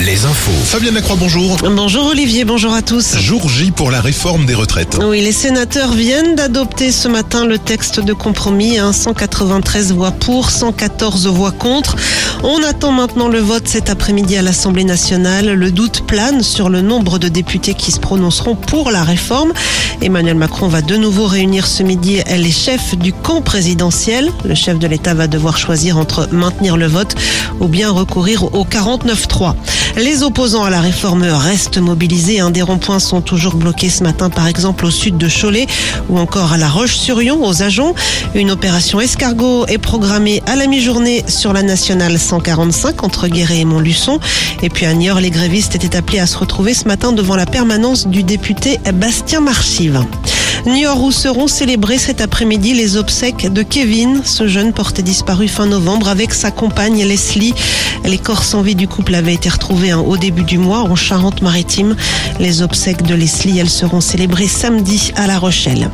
les infos. Fabienne Lacroix, bonjour. Bonjour Olivier, bonjour à tous. Jour J pour la réforme des retraites. Oui, les sénateurs viennent d'adopter ce matin le texte de compromis. Hein, 193 voix pour, 114 voix contre. On attend maintenant le vote cet après-midi à l'Assemblée nationale. Le doute plane sur le nombre de députés qui se prononceront pour la réforme. Emmanuel Macron va de nouveau réunir ce midi les chefs du camp présidentiel. Le chef de l'État va devoir choisir entre maintenir le vote ou bien recourir au 49-3. Les opposants à la réforme restent mobilisés. Un des ronds-points sont toujours bloqués ce matin, par exemple au sud de Cholet ou encore à La Roche-sur-Yon, aux Agents. Une opération escargot est programmée à la mi-journée sur la nationale 145 entre Guéret et Montluçon. Et puis à Niort, les grévistes étaient appelés à se retrouver ce matin devant la permanence du député Bastien Marchive. Niort où seront célébrés cet après-midi les obsèques de Kevin, ce jeune porté disparu fin novembre avec sa compagne Leslie. Les corps sans vie du couple avaient été retrouvés au début du mois en Charente-Maritime. Les obsèques de Leslie, elles seront célébrées samedi à La Rochelle.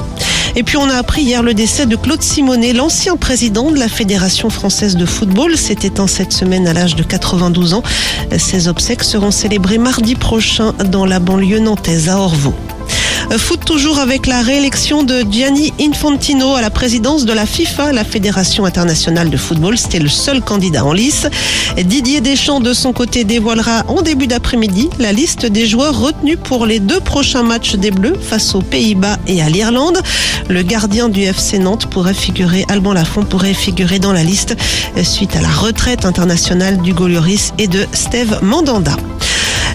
Et puis on a appris hier le décès de Claude Simonet, l'ancien président de la Fédération française de football. C'était en cette semaine à l'âge de 92 ans. Ces obsèques seront célébrées mardi prochain dans la banlieue nantaise à Orvaux. Foot toujours avec la réélection de Gianni Infantino à la présidence de la FIFA, la Fédération internationale de football. C'était le seul candidat en lice. Didier Deschamps, de son côté, dévoilera en début d'après-midi la liste des joueurs retenus pour les deux prochains matchs des Bleus face aux Pays-Bas et à l'Irlande. Le gardien du FC Nantes pourrait figurer, Alban Lafont pourrait figurer dans la liste suite à la retraite internationale du Lloris et de Steve Mandanda.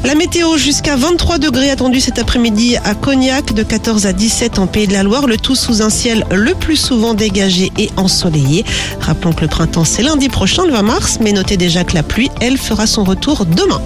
La météo jusqu'à 23 degrés attendue cet après-midi à Cognac, de 14 à 17 en Pays de la Loire, le tout sous un ciel le plus souvent dégagé et ensoleillé. Rappelons que le printemps c'est lundi prochain, le 20 mars, mais notez déjà que la pluie, elle, fera son retour demain.